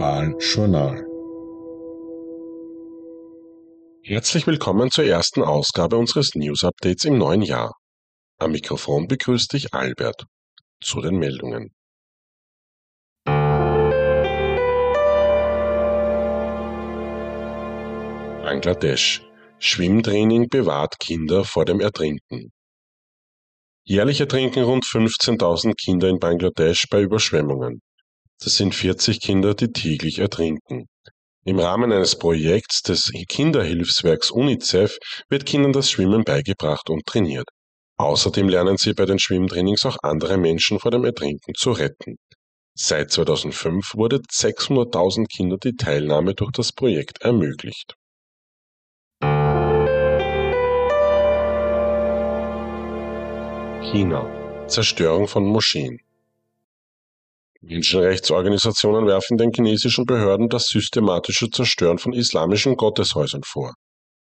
Global Journal. Herzlich willkommen zur ersten Ausgabe unseres News Updates im neuen Jahr. Am Mikrofon begrüßt dich Albert. Zu den Meldungen. Bangladesch. Schwimmtraining bewahrt Kinder vor dem Ertrinken. Jährlich ertrinken rund 15.000 Kinder in Bangladesch bei Überschwemmungen. Das sind 40 Kinder, die täglich ertrinken. Im Rahmen eines Projekts des Kinderhilfswerks UNICEF wird Kindern das Schwimmen beigebracht und trainiert. Außerdem lernen sie bei den Schwimmtrainings auch andere Menschen vor dem Ertrinken zu retten. Seit 2005 wurde 600.000 Kindern die Teilnahme durch das Projekt ermöglicht. China. Zerstörung von Moscheen. Menschenrechtsorganisationen werfen den chinesischen Behörden das systematische Zerstören von islamischen Gotteshäusern vor.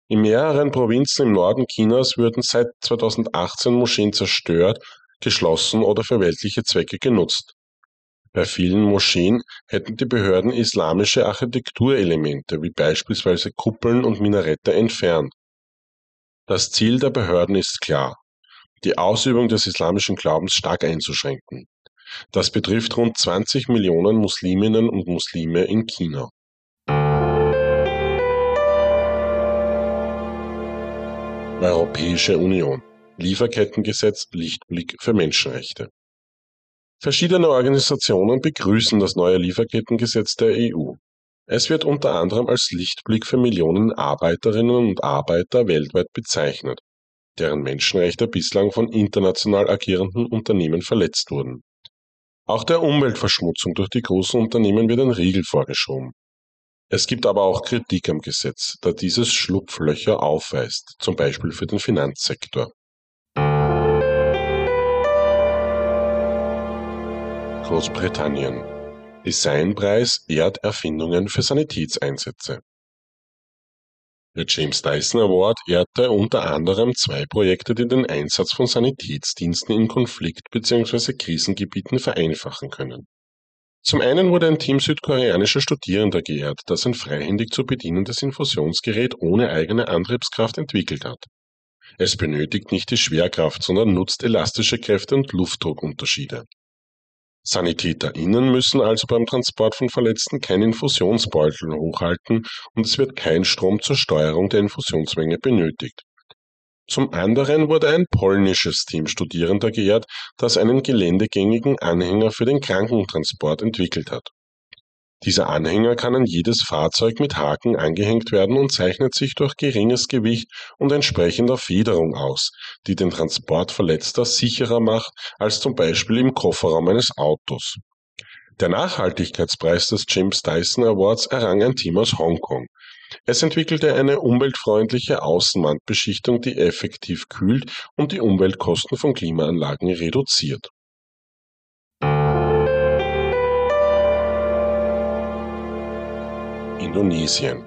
In mehreren Provinzen im Norden Chinas würden seit 2018 Moscheen zerstört, geschlossen oder für weltliche Zwecke genutzt. Bei vielen Moscheen hätten die Behörden islamische Architekturelemente wie beispielsweise Kuppeln und Minarette entfernt. Das Ziel der Behörden ist klar, die Ausübung des islamischen Glaubens stark einzuschränken. Das betrifft rund 20 Millionen Musliminnen und Muslime in China. Europäische Union Lieferkettengesetz Lichtblick für Menschenrechte. Verschiedene Organisationen begrüßen das neue Lieferkettengesetz der EU. Es wird unter anderem als Lichtblick für Millionen Arbeiterinnen und Arbeiter weltweit bezeichnet, deren Menschenrechte bislang von international agierenden Unternehmen verletzt wurden. Auch der Umweltverschmutzung durch die großen Unternehmen wird ein Riegel vorgeschoben. Es gibt aber auch Kritik am Gesetz, da dieses Schlupflöcher aufweist, zum Beispiel für den Finanzsektor. Großbritannien Designpreis ehrt Erfindungen für Sanitätseinsätze. Der James Dyson Award ehrte unter anderem zwei Projekte, die den Einsatz von Sanitätsdiensten in Konflikt- bzw. Krisengebieten vereinfachen können. Zum einen wurde ein Team südkoreanischer Studierender geehrt, das ein freihändig zu bedienendes Infusionsgerät ohne eigene Antriebskraft entwickelt hat. Es benötigt nicht die Schwerkraft, sondern nutzt elastische Kräfte und Luftdruckunterschiede. SanitäterInnen müssen also beim Transport von Verletzten keinen Infusionsbeutel hochhalten und es wird kein Strom zur Steuerung der Infusionsmenge benötigt. Zum anderen wurde ein polnisches Team Studierender geehrt, das einen geländegängigen Anhänger für den Krankentransport entwickelt hat dieser Anhänger kann an jedes Fahrzeug mit Haken angehängt werden und zeichnet sich durch geringes Gewicht und entsprechender Federung aus, die den Transport Verletzter sicherer macht als zum Beispiel im Kofferraum eines Autos. Der Nachhaltigkeitspreis des James Dyson Awards errang ein Team aus Hongkong. Es entwickelte eine umweltfreundliche Außenwandbeschichtung, die effektiv kühlt und die Umweltkosten von Klimaanlagen reduziert. Indonesien.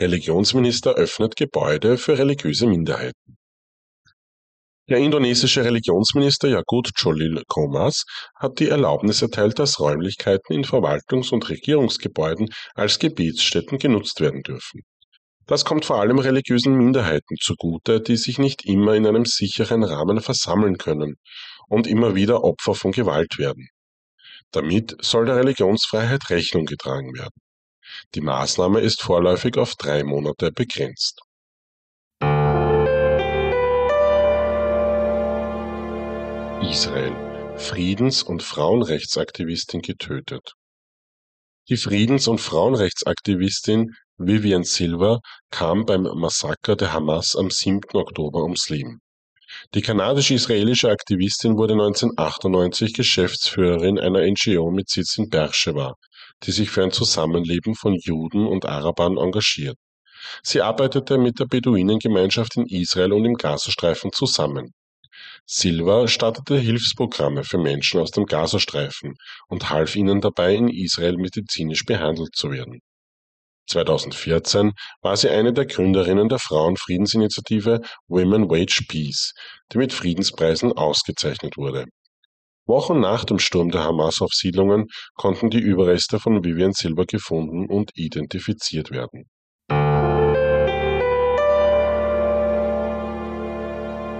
Religionsminister öffnet Gebäude für religiöse Minderheiten. Der indonesische Religionsminister Yakut Cholil Komas hat die Erlaubnis erteilt, dass Räumlichkeiten in Verwaltungs- und Regierungsgebäuden als Gebetsstätten genutzt werden dürfen. Das kommt vor allem religiösen Minderheiten zugute, die sich nicht immer in einem sicheren Rahmen versammeln können und immer wieder Opfer von Gewalt werden. Damit soll der Religionsfreiheit Rechnung getragen werden. Die Maßnahme ist vorläufig auf drei Monate begrenzt. Israel. Friedens- und Frauenrechtsaktivistin getötet. Die Friedens- und Frauenrechtsaktivistin Vivian Silver kam beim Massaker der Hamas am 7. Oktober ums Leben. Die kanadisch-israelische Aktivistin wurde 1998 Geschäftsführerin einer NGO mit Sitz in Beersheba, die sich für ein Zusammenleben von Juden und Arabern engagiert. Sie arbeitete mit der Beduinengemeinschaft in Israel und im Gazastreifen zusammen. Silva startete Hilfsprogramme für Menschen aus dem Gazastreifen und half ihnen dabei, in Israel medizinisch behandelt zu werden. 2014 war sie eine der Gründerinnen der Frauenfriedensinitiative Women Wage Peace, die mit Friedenspreisen ausgezeichnet wurde Wochen nach dem Sturm der Hamas auf Siedlungen konnten die Überreste von Vivian Silver gefunden und identifiziert werden.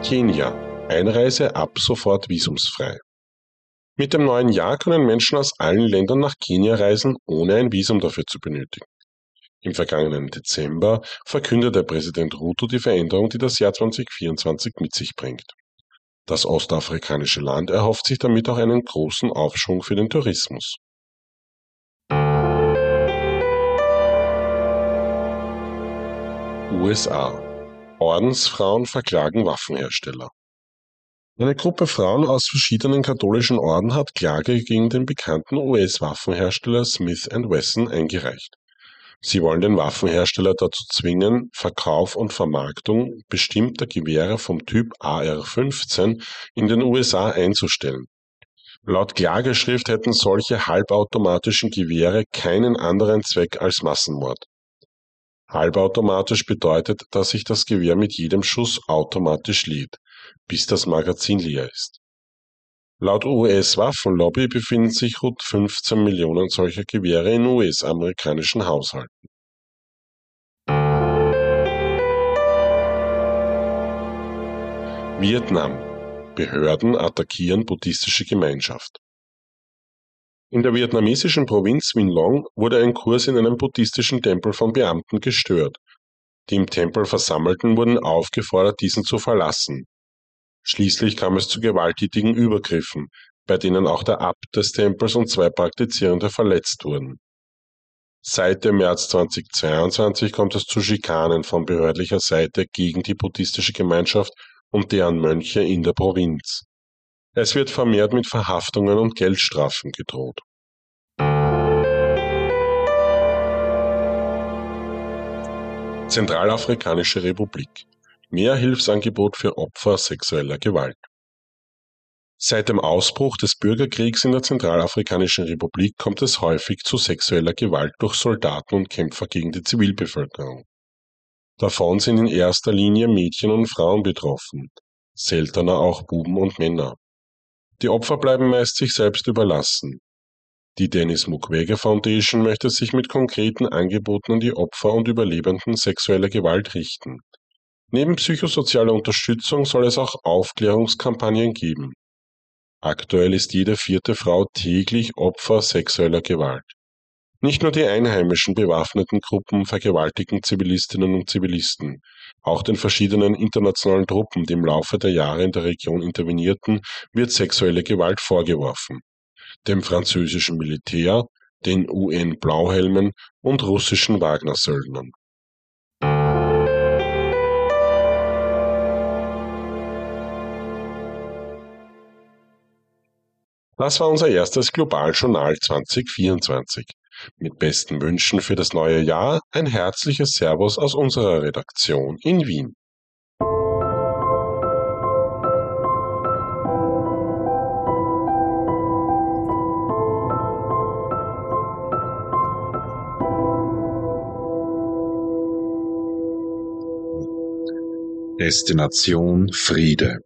Kenia. Einreise ab sofort visumsfrei. Mit dem neuen Jahr können Menschen aus allen Ländern nach Kenia reisen, ohne ein Visum dafür zu benötigen. Im vergangenen Dezember verkündete Präsident Ruto die Veränderung, die das Jahr 2024 mit sich bringt. Das ostafrikanische Land erhofft sich damit auch einen großen Aufschwung für den Tourismus. USA. Ordensfrauen verklagen Waffenhersteller. Eine Gruppe Frauen aus verschiedenen katholischen Orden hat Klage gegen den bekannten US-Waffenhersteller Smith Wesson eingereicht. Sie wollen den Waffenhersteller dazu zwingen, Verkauf und Vermarktung bestimmter Gewehre vom Typ AR-15 in den USA einzustellen. Laut Klageschrift hätten solche halbautomatischen Gewehre keinen anderen Zweck als Massenmord. Halbautomatisch bedeutet, dass sich das Gewehr mit jedem Schuss automatisch lädt, bis das Magazin leer ist. Laut US-Waffenlobby befinden sich rund 15 Millionen solcher Gewehre in US-amerikanischen Haushalten. Vietnam. Behörden attackieren buddhistische Gemeinschaft. In der vietnamesischen Provinz Minh Long wurde ein Kurs in einem buddhistischen Tempel von Beamten gestört. Die im Tempel Versammelten wurden aufgefordert, diesen zu verlassen. Schließlich kam es zu gewalttätigen Übergriffen, bei denen auch der Abt des Tempels und zwei Praktizierende verletzt wurden. Seit dem März 2022 kommt es zu Schikanen von behördlicher Seite gegen die buddhistische Gemeinschaft und deren Mönche in der Provinz. Es wird vermehrt mit Verhaftungen und Geldstrafen gedroht. Zentralafrikanische Republik Mehr Hilfsangebot für Opfer sexueller Gewalt. Seit dem Ausbruch des Bürgerkriegs in der Zentralafrikanischen Republik kommt es häufig zu sexueller Gewalt durch Soldaten und Kämpfer gegen die Zivilbevölkerung. Davon sind in erster Linie Mädchen und Frauen betroffen, seltener auch Buben und Männer. Die Opfer bleiben meist sich selbst überlassen. Die Dennis Mukwege Foundation möchte sich mit konkreten Angeboten an die Opfer und Überlebenden sexueller Gewalt richten. Neben psychosozialer Unterstützung soll es auch Aufklärungskampagnen geben. Aktuell ist jede vierte Frau täglich Opfer sexueller Gewalt. Nicht nur die einheimischen bewaffneten Gruppen vergewaltigen Zivilistinnen und Zivilisten, auch den verschiedenen internationalen Truppen, die im Laufe der Jahre in der Region intervenierten, wird sexuelle Gewalt vorgeworfen. Dem französischen Militär, den UN-Blauhelmen und russischen Wagner-Söldnern. Das war unser erstes Globaljournal 2024. Mit besten Wünschen für das neue Jahr ein herzliches Servus aus unserer Redaktion in Wien. Destination Friede